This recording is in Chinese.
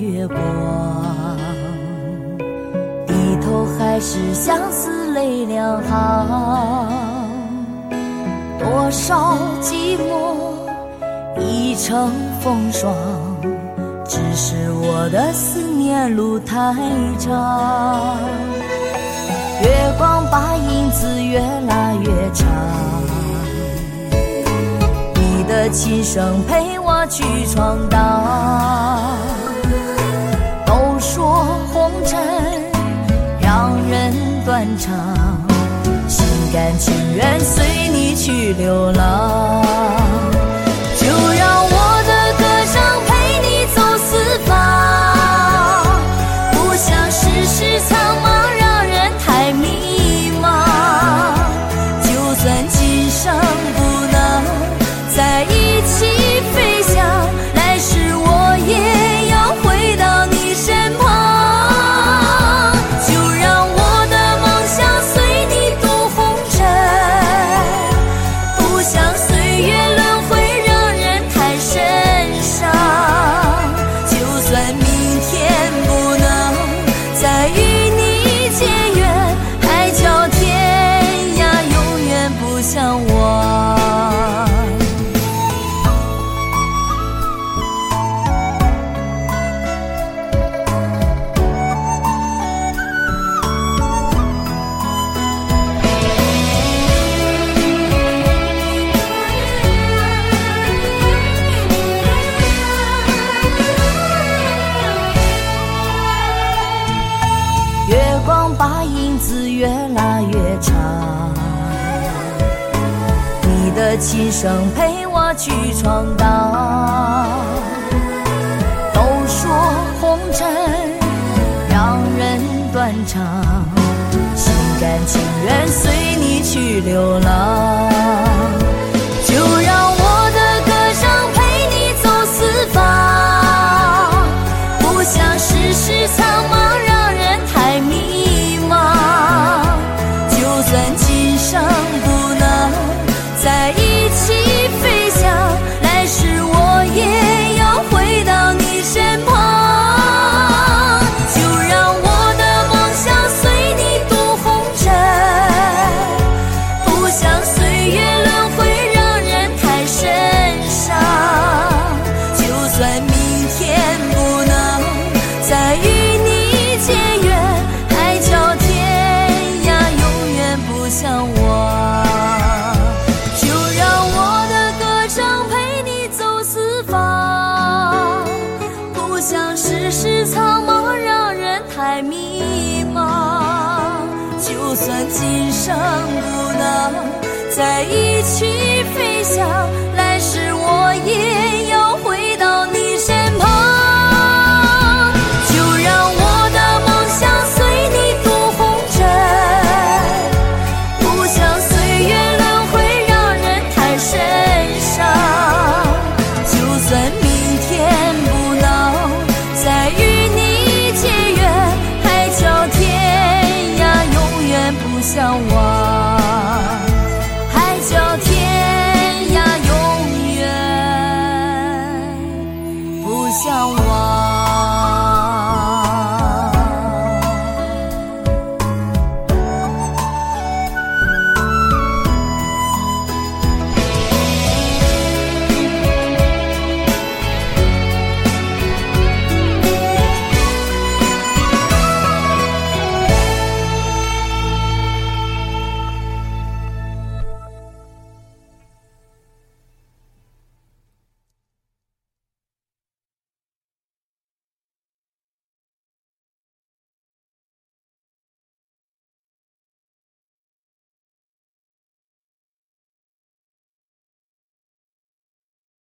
月光低头还是相思泪两行多少寂寞已成风霜只是我的思念路太长月光把影子越拉越长你的琴声陪我去闯荡情愿随你去流浪。向往月光把影子越拉越长你的琴声陪我去闯荡。都说红尘让人断肠心甘情愿随你去流浪。就算今生不能在一起飞翔像我。